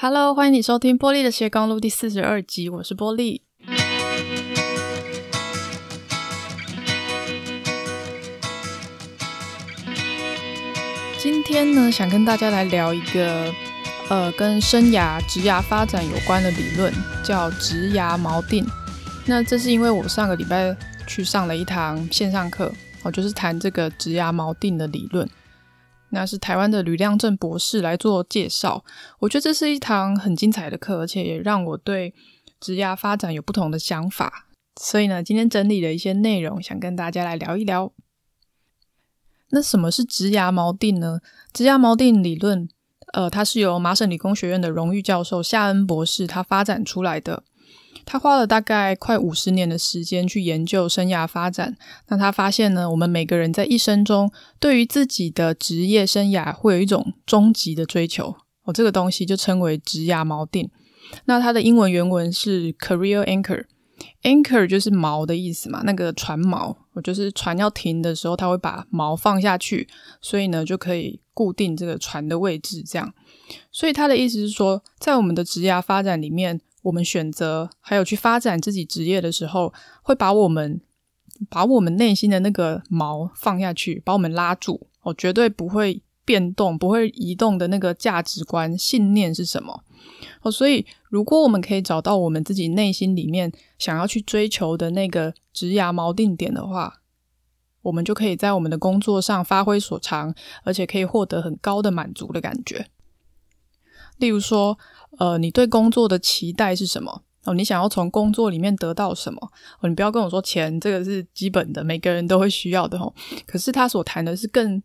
Hello，欢迎你收听玻璃的斜杠路第四十二集，我是玻璃。今天呢，想跟大家来聊一个呃，跟生涯、职涯发展有关的理论，叫职涯锚定。那这是因为我上个礼拜去上了一堂线上课，我，就是谈这个职涯锚定的理论。那是台湾的吕亮正博士来做介绍，我觉得这是一堂很精彩的课，而且也让我对职涯发展有不同的想法。所以呢，今天整理了一些内容，想跟大家来聊一聊。那什么是职涯锚定呢？职涯锚定理论，呃，它是由麻省理工学院的荣誉教授夏恩博士他发展出来的。他花了大概快五十年的时间去研究生涯发展。那他发现呢，我们每个人在一生中，对于自己的职业生涯会有一种终极的追求。哦，这个东西就称为职涯锚定。那它的英文原文是 career anchor，anchor 就是锚的意思嘛，那个船锚，我就是船要停的时候，他会把锚放下去，所以呢就可以固定这个船的位置。这样，所以他的意思是说，在我们的职涯发展里面。我们选择还有去发展自己职业的时候，会把我们把我们内心的那个锚放下去，把我们拉住。哦，绝对不会变动、不会移动的那个价值观、信念是什么？哦，所以如果我们可以找到我们自己内心里面想要去追求的那个职涯锚定点的话，我们就可以在我们的工作上发挥所长，而且可以获得很高的满足的感觉。例如说。呃，你对工作的期待是什么？哦，你想要从工作里面得到什么？哦，你不要跟我说钱，这个是基本的，每个人都会需要的哦。可是他所谈的是更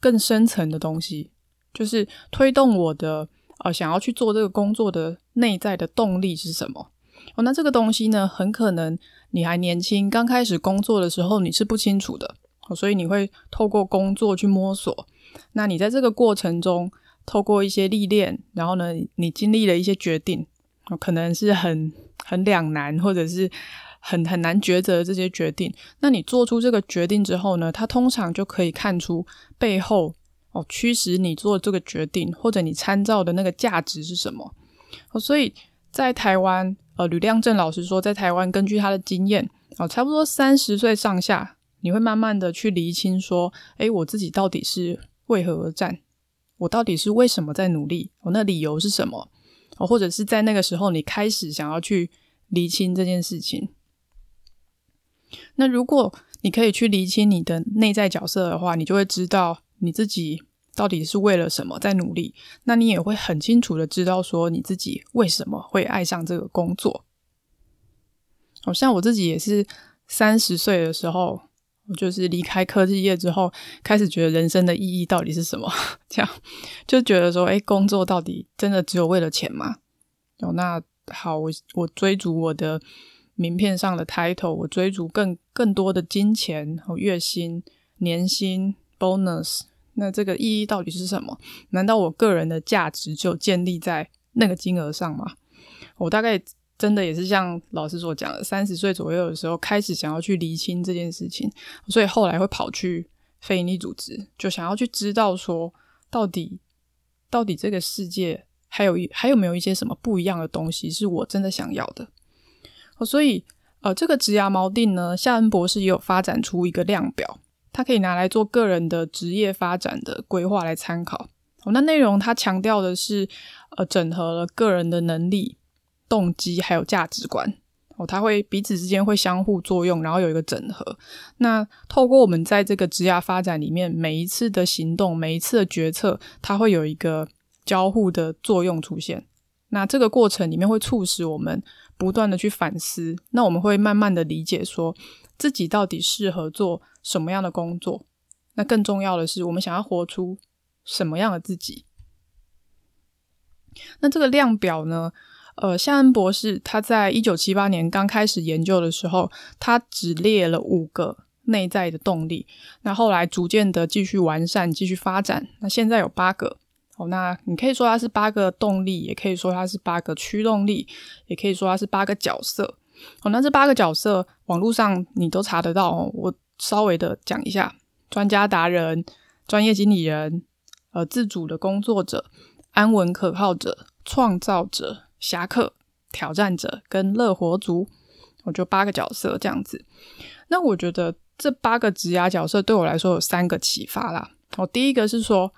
更深层的东西，就是推动我的呃想要去做这个工作的内在的动力是什么？哦，那这个东西呢，很可能你还年轻，刚开始工作的时候你是不清楚的，所以你会透过工作去摸索。那你在这个过程中，透过一些历练，然后呢，你经历了一些决定，可能是很很两难，或者是很很难抉择这些决定。那你做出这个决定之后呢，他通常就可以看出背后哦驱使你做这个决定，或者你参照的那个价值是什么。哦，所以在台湾，呃，吕亮正老师说，在台湾根据他的经验，哦，差不多三十岁上下，你会慢慢的去厘清说，诶，我自己到底是为何而战。我到底是为什么在努力？我那理由是什么？或者是在那个时候你开始想要去厘清这件事情。那如果你可以去厘清你的内在角色的话，你就会知道你自己到底是为了什么在努力。那你也会很清楚的知道说你自己为什么会爱上这个工作。好像我自己也是三十岁的时候。我就是离开科技业之后，开始觉得人生的意义到底是什么？这样就觉得说，哎，工作到底真的只有为了钱吗？哦，那好，我我追逐我的名片上的 title，我追逐更更多的金钱和月薪、年薪、bonus，那这个意义到底是什么？难道我个人的价值就建立在那个金额上吗？我大概。真的也是像老师所讲的，三十岁左右的时候开始想要去厘清这件事情，所以后来会跑去非营利组织，就想要去知道说，到底到底这个世界还有一还有没有一些什么不一样的东西是我真的想要的。所以呃，这个职涯锚定呢，夏恩博士也有发展出一个量表，它可以拿来做个人的职业发展的规划来参考。哦，那内容它强调的是呃，整合了个人的能力。动机还有价值观哦，它会彼此之间会相互作用，然后有一个整合。那透过我们在这个职涯发展里面，每一次的行动，每一次的决策，它会有一个交互的作用出现。那这个过程里面会促使我们不断的去反思。那我们会慢慢的理解说自己到底适合做什么样的工作。那更重要的是，我们想要活出什么样的自己。那这个量表呢？呃，夏恩博士他在一九七八年刚开始研究的时候，他只列了五个内在的动力，那后来逐渐的继续完善、继续发展，那现在有八个。哦，那你可以说它是八个动力，也可以说它是八个驱动力，也可以说它是八个角色。哦，那这八个角色网络上你都查得到哦。我稍微的讲一下：专家达人、专业经理人、呃，自主的工作者、安稳可靠者。创造者、侠客、挑战者跟乐活族，我就八个角色这样子。那我觉得这八个职涯角色对我来说有三个启发啦。哦，第一个是说，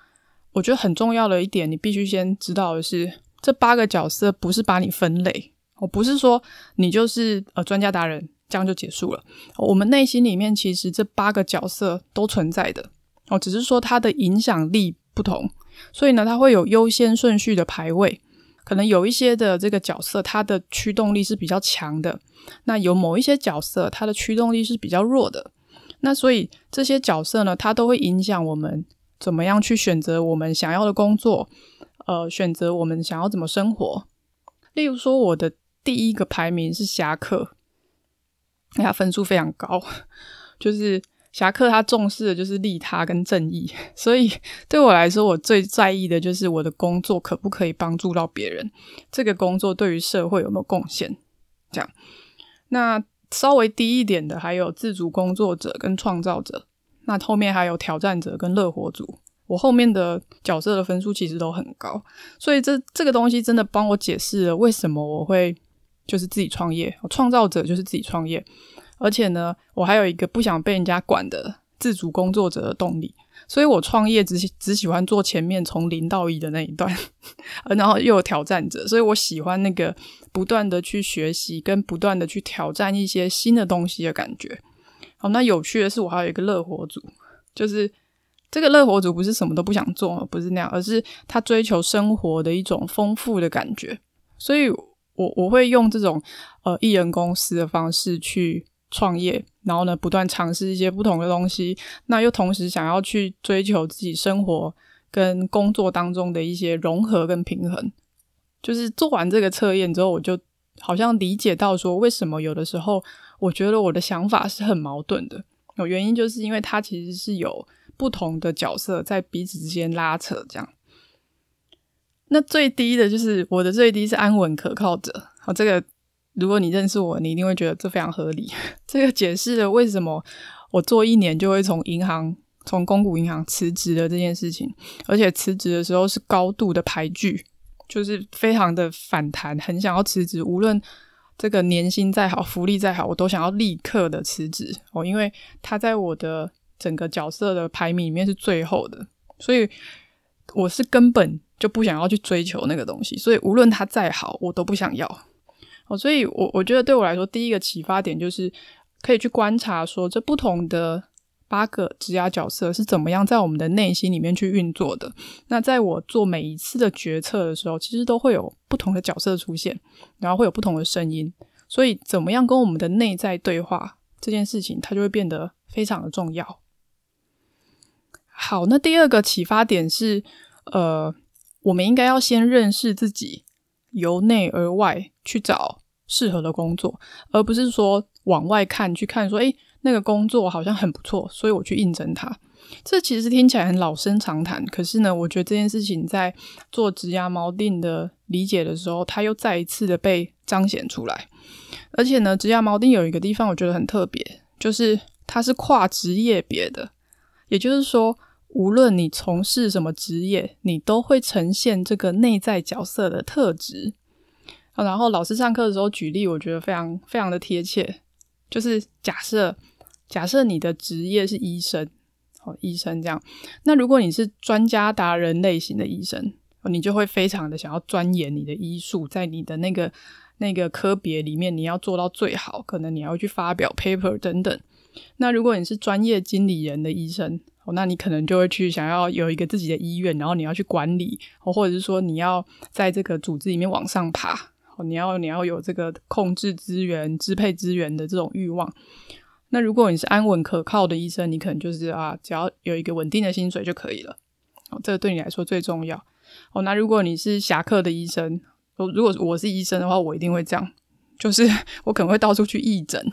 我觉得很重要的一点，你必须先知道的是，这八个角色不是把你分类，我不是说你就是呃专家达人，这样就结束了。我们内心里面其实这八个角色都存在的，哦，只是说它的影响力不同，所以呢，它会有优先顺序的排位。可能有一些的这个角色，它的驱动力是比较强的；那有某一些角色，它的驱动力是比较弱的。那所以这些角色呢，它都会影响我们怎么样去选择我们想要的工作，呃，选择我们想要怎么生活。例如说，我的第一个排名是侠客，他分数非常高，就是。侠客他重视的就是利他跟正义，所以对我来说，我最在意的就是我的工作可不可以帮助到别人，这个工作对于社会有没有贡献。这样，那稍微低一点的还有自主工作者跟创造者，那后面还有挑战者跟乐活族。我后面的角色的分数其实都很高，所以这这个东西真的帮我解释了为什么我会就是自己创业，创造者就是自己创业。而且呢，我还有一个不想被人家管的自主工作者的动力，所以我创业只只喜欢做前面从零到一的那一段，然后又有挑战者，所以我喜欢那个不断的去学习跟不断的去挑战一些新的东西的感觉。好，那有趣的是，我还有一个乐活族，就是这个乐活族不是什么都不想做，不是那样，而是他追求生活的一种丰富的感觉，所以我我会用这种呃艺人公司的方式去。创业，然后呢，不断尝试一些不同的东西，那又同时想要去追求自己生活跟工作当中的一些融合跟平衡。就是做完这个测验之后，我就好像理解到说，为什么有的时候我觉得我的想法是很矛盾的。有原因就是因为它其实是有不同的角色在彼此之间拉扯，这样。那最低的就是我的最低是安稳可靠者，好，这个。如果你认识我，你一定会觉得这非常合理。这个解释了为什么我做一年就会从银行、从公股银行辞职的这件事情，而且辞职的时候是高度的排拒，就是非常的反弹，很想要辞职。无论这个年薪再好，福利再好，我都想要立刻的辞职哦，因为他在我的整个角色的排名里面是最后的，所以我是根本就不想要去追求那个东西。所以无论他再好，我都不想要。哦，所以我我觉得对我来说，第一个启发点就是可以去观察说，这不同的八个职涯角色是怎么样在我们的内心里面去运作的。那在我做每一次的决策的时候，其实都会有不同的角色出现，然后会有不同的声音。所以，怎么样跟我们的内在对话这件事情，它就会变得非常的重要。好，那第二个启发点是，呃，我们应该要先认识自己。由内而外去找适合的工作，而不是说往外看去看说，诶，那个工作好像很不错，所以我去应征它。这其实听起来很老生常谈，可是呢，我觉得这件事情在做职涯锚定的理解的时候，它又再一次的被彰显出来。而且呢，职涯锚定有一个地方我觉得很特别，就是它是跨职业别的，也就是说。无论你从事什么职业，你都会呈现这个内在角色的特质。然后老师上课的时候举例，我觉得非常非常的贴切。就是假设假设你的职业是医生，哦，医生这样。那如果你是专家达人类型的医生，你就会非常的想要钻研你的医术，在你的那个那个科别里面，你要做到最好，可能你要去发表 paper 等等。那如果你是专业经理人的医生，哦那你可能就会去想要有一个自己的医院，然后你要去管理，哦或者是说你要在这个组织里面往上爬，哦你要你要有这个控制资源、支配资源的这种欲望。那如果你是安稳可靠的医生，你可能就是啊，只要有一个稳定的薪水就可以了。哦，这个对你来说最重要。哦，那如果你是侠客的医生，如果我是医生的话，我一定会这样，就是 我可能会到处去义诊，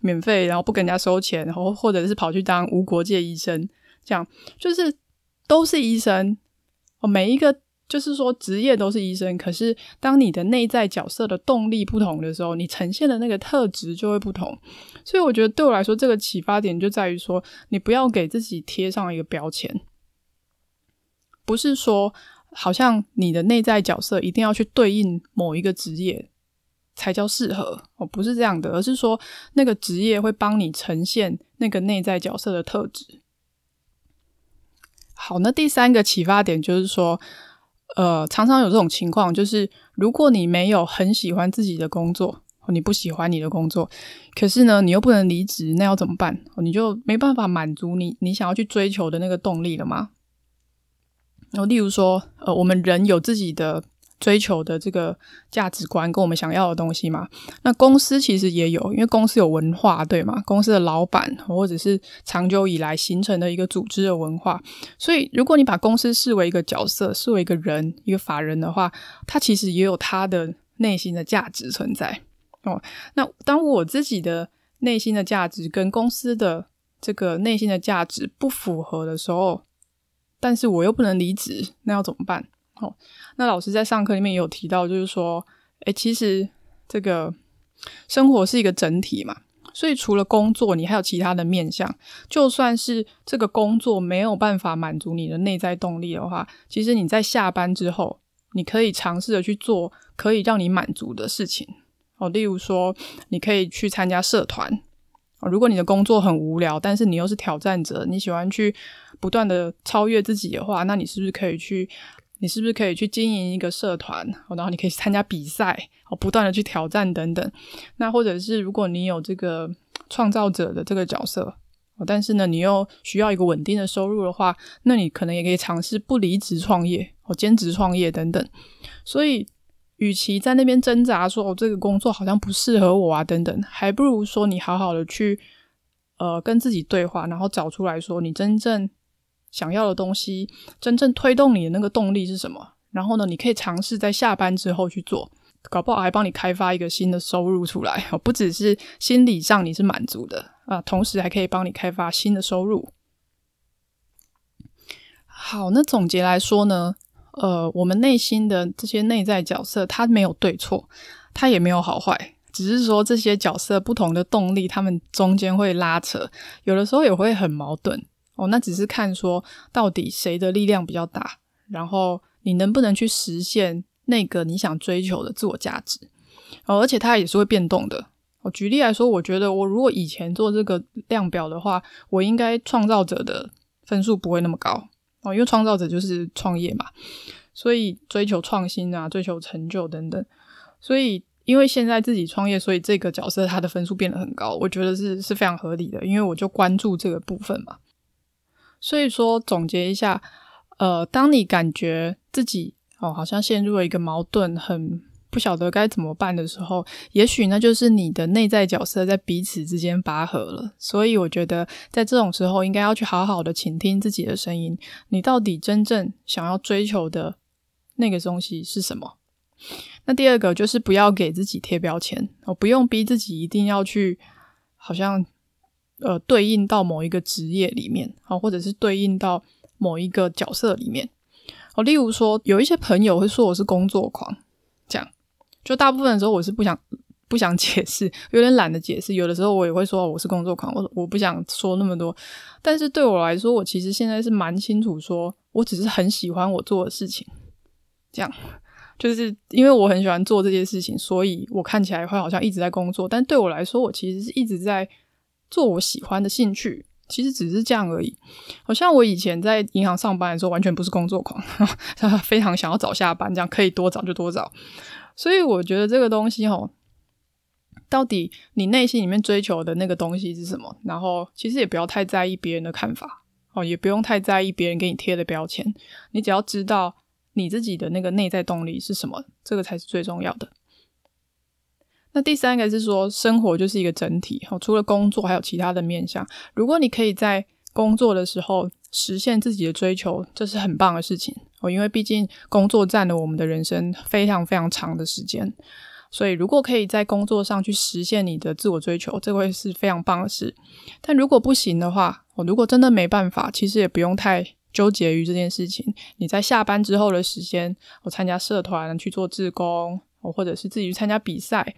免费，然后不跟人家收钱，然后或者是跑去当无国界医生。这样就是都是医生哦，每一个就是说职业都是医生。可是当你的内在角色的动力不同的时候，你呈现的那个特质就会不同。所以我觉得对我来说，这个启发点就在于说，你不要给自己贴上一个标签，不是说好像你的内在角色一定要去对应某一个职业才叫适合哦，不是这样的，而是说那个职业会帮你呈现那个内在角色的特质。好，那第三个启发点就是说，呃，常常有这种情况，就是如果你没有很喜欢自己的工作，你不喜欢你的工作，可是呢，你又不能离职，那要怎么办？你就没办法满足你你想要去追求的那个动力了吗？然后，例如说，呃，我们人有自己的追求的这个价值观，跟我们想要的东西嘛。那公司其实也有，因为公司有文化，对吗？公司的老板或者是长久以来形成的一个组织的文化。所以，如果你把公司视为一个角色，视为一个人，一个法人的话，它其实也有它的内心的价值存在。哦，那当我自己的内心的价值跟公司的这个内心的价值不符合的时候，但是我又不能离职，那要怎么办？哦，那老师在上课里面也有提到，就是说，诶，其实这个生活是一个整体嘛，所以除了工作，你还有其他的面向。就算是这个工作没有办法满足你的内在动力的话，其实你在下班之后，你可以尝试着去做可以让你满足的事情。哦，例如说，你可以去参加社团。哦，如果你的工作很无聊，但是你又是挑战者，你喜欢去不断的超越自己的话，那你是不是可以去？你是不是可以去经营一个社团？然后你可以参加比赛，哦，不断的去挑战等等。那或者是如果你有这个创造者的这个角色，但是呢，你又需要一个稳定的收入的话，那你可能也可以尝试不离职创业，哦，兼职创业等等。所以。与其在那边挣扎说，哦、这个工作好像不适合我啊，等等，还不如说你好好的去，呃，跟自己对话，然后找出来说你真正想要的东西，真正推动你的那个动力是什么。然后呢，你可以尝试在下班之后去做，搞不好还帮你开发一个新的收入出来。哦，不只是心理上你是满足的啊，同时还可以帮你开发新的收入。好，那总结来说呢？呃，我们内心的这些内在角色，它没有对错，它也没有好坏，只是说这些角色不同的动力，他们中间会拉扯，有的时候也会很矛盾哦。那只是看说到底谁的力量比较大，然后你能不能去实现那个你想追求的自我价值哦。而且它也是会变动的。我举例来说，我觉得我如果以前做这个量表的话，我应该创造者的分数不会那么高。哦，因为创造者就是创业嘛，所以追求创新啊，追求成就等等。所以因为现在自己创业，所以这个角色他的分数变得很高，我觉得是是非常合理的。因为我就关注这个部分嘛。所以说总结一下，呃，当你感觉自己哦好像陷入了一个矛盾，很。不晓得该怎么办的时候，也许那就是你的内在角色在彼此之间拔河了。所以我觉得，在这种时候，应该要去好好的倾听自己的声音。你到底真正想要追求的那个东西是什么？那第二个就是不要给自己贴标签，哦，不用逼自己一定要去，好像呃对应到某一个职业里面，哦，或者是对应到某一个角色里面。哦，例如说，有一些朋友会说我是工作狂，这样。就大部分的时候，我是不想不想解释，有点懒得解释。有的时候我也会说我是工作狂，我我不想说那么多。但是对我来说，我其实现在是蛮清楚说，说我只是很喜欢我做的事情。这样，就是因为我很喜欢做这些事情，所以我看起来会好像一直在工作。但对我来说，我其实是一直在做我喜欢的兴趣。其实只是这样而已。好像我以前在银行上班的时候，完全不是工作狂，非常想要早下班，这样可以多早就多早。所以我觉得这个东西齁，到底你内心里面追求的那个东西是什么？然后其实也不要太在意别人的看法哦，也不用太在意别人给你贴的标签。你只要知道你自己的那个内在动力是什么，这个才是最重要的。那第三个是说，生活就是一个整体哦，除了工作，还有其他的面向。如果你可以在工作的时候实现自己的追求，这是很棒的事情哦。因为毕竟工作占了我们的人生非常非常长的时间，所以如果可以在工作上去实现你的自我追求，这会是非常棒的事。但如果不行的话，我如果真的没办法，其实也不用太纠结于这件事情。你在下班之后的时间，我参加社团去做志工，或者是自己去参加比赛，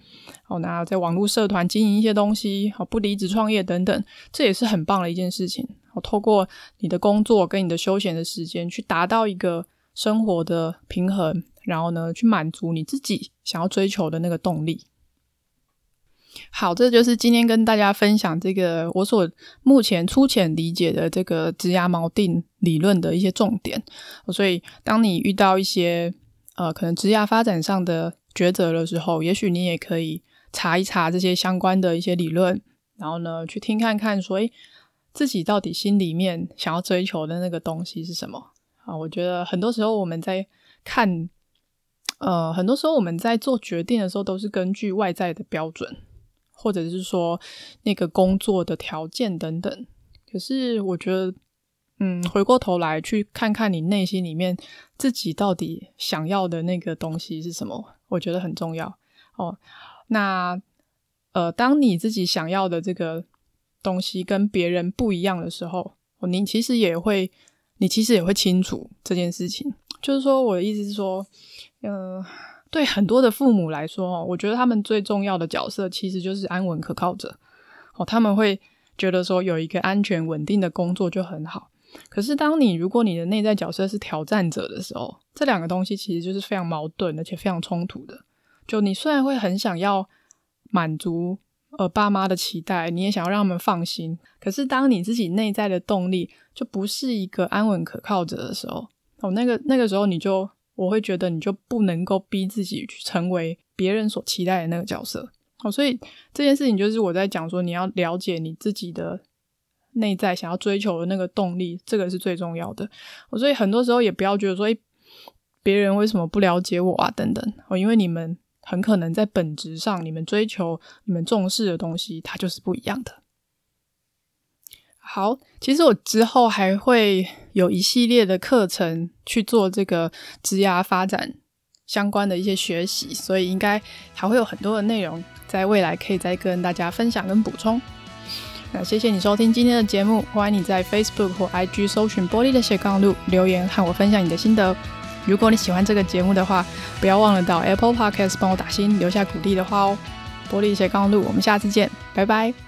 哦，那在网络社团经营一些东西，哦，不离职创业等等，这也是很棒的一件事情。我透过你的工作跟你的休闲的时间，去达到一个。生活的平衡，然后呢，去满足你自己想要追求的那个动力。好，这就是今天跟大家分享这个我所目前粗浅理解的这个职涯锚定理论的一些重点。所以，当你遇到一些呃可能职涯发展上的抉择的时候，也许你也可以查一查这些相关的一些理论，然后呢，去听看看说，诶，自己到底心里面想要追求的那个东西是什么啊？我觉得很多时候我们在看，呃，很多时候我们在做决定的时候，都是根据外在的标准。或者是说那个工作的条件等等，可是我觉得，嗯，回过头来去看看你内心里面自己到底想要的那个东西是什么，我觉得很重要哦。那呃，当你自己想要的这个东西跟别人不一样的时候，你其实也会，你其实也会清楚这件事情。就是说，我的意思是说，嗯、对很多的父母来说哦，我觉得他们最重要的角色其实就是安稳可靠者。哦，他们会觉得说有一个安全稳定的工作就很好。可是，当你如果你的内在角色是挑战者的时候，这两个东西其实就是非常矛盾，而且非常冲突的。就你虽然会很想要满足呃爸妈的期待，你也想要让他们放心，可是当你自己内在的动力就不是一个安稳可靠者的时候，哦，那个那个时候你就。我会觉得你就不能够逼自己去成为别人所期待的那个角色，哦，所以这件事情就是我在讲说，你要了解你自己的内在想要追求的那个动力，这个是最重要的。我所以很多时候也不要觉得说，诶，别人为什么不了解我啊？等等，哦，因为你们很可能在本质上，你们追求、你们重视的东西，它就是不一样的。好，其实我之后还会有一系列的课程去做这个职涯发展相关的一些学习，所以应该还会有很多的内容在未来可以再跟大家分享跟补充。那谢谢你收听今天的节目，欢迎你在 Facebook 或 IG 搜寻玻璃的斜杠路留言和我分享你的心得。如果你喜欢这个节目的话，不要忘了到 Apple Podcast 帮我打新留下鼓励的话哦。玻璃斜杠路，我们下次见，拜拜。